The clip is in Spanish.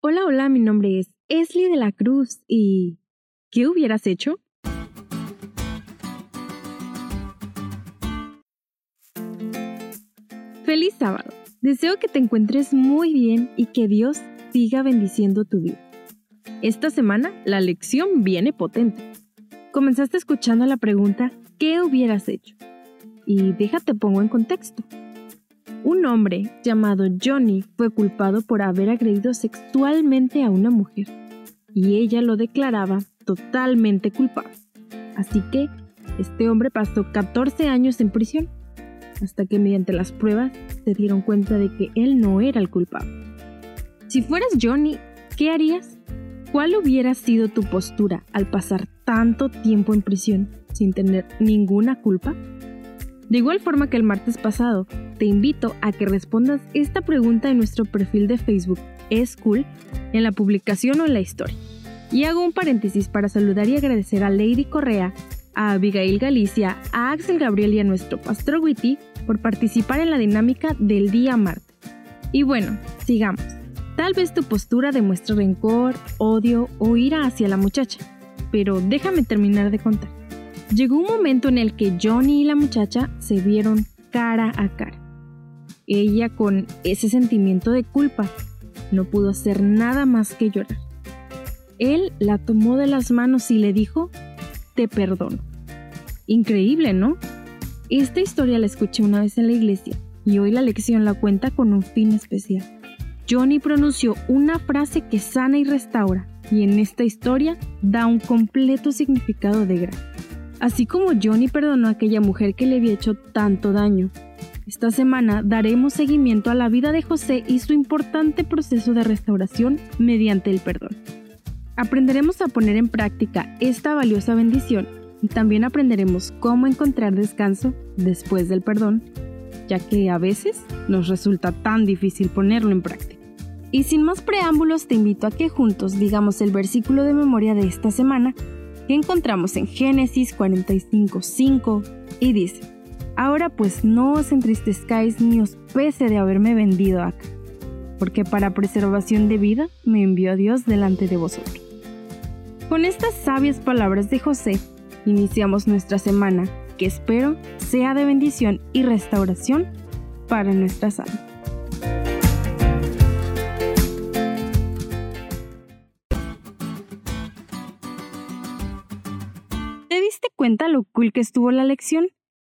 Hola, hola, mi nombre es Esli de la Cruz y... ¿Qué hubieras hecho? Feliz sábado. Deseo que te encuentres muy bien y que Dios siga bendiciendo tu vida. Esta semana la lección viene potente. Comenzaste escuchando la pregunta ¿qué hubieras hecho? Y déjate pongo en contexto. Un hombre llamado Johnny fue culpado por haber agredido sexualmente a una mujer y ella lo declaraba totalmente culpable. Así que este hombre pasó 14 años en prisión hasta que mediante las pruebas se dieron cuenta de que él no era el culpable. Si fueras Johnny, ¿qué harías? ¿Cuál hubiera sido tu postura al pasar tanto tiempo en prisión sin tener ninguna culpa? De igual forma que el martes pasado, te invito a que respondas esta pregunta en nuestro perfil de Facebook Es Cool, en la publicación o en la historia. Y hago un paréntesis para saludar y agradecer a Lady Correa, a Abigail Galicia, a Axel Gabriel y a nuestro pastor Witty por participar en la dinámica del día martes. Y bueno, sigamos. Tal vez tu postura demuestra rencor, odio o ira hacia la muchacha, pero déjame terminar de contar. Llegó un momento en el que Johnny y la muchacha se vieron cara a cara. Ella con ese sentimiento de culpa no pudo hacer nada más que llorar. Él la tomó de las manos y le dijo, te perdono. Increíble, ¿no? Esta historia la escuché una vez en la iglesia y hoy la lección la cuenta con un fin especial. Johnny pronunció una frase que sana y restaura, y en esta historia da un completo significado de gracia. Así como Johnny perdonó a aquella mujer que le había hecho tanto daño, esta semana daremos seguimiento a la vida de José y su importante proceso de restauración mediante el perdón. Aprenderemos a poner en práctica esta valiosa bendición y también aprenderemos cómo encontrar descanso después del perdón, ya que a veces nos resulta tan difícil ponerlo en práctica. Y sin más preámbulos, te invito a que juntos digamos el versículo de memoria de esta semana que encontramos en Génesis 45:5 y dice: Ahora pues no os entristezcáis ni os pese de haberme vendido acá, porque para preservación de vida me envió Dios delante de vosotros. Con estas sabias palabras de José, iniciamos nuestra semana, que espero sea de bendición y restauración para nuestras almas. ¿Te diste cuenta lo cool que estuvo la lección?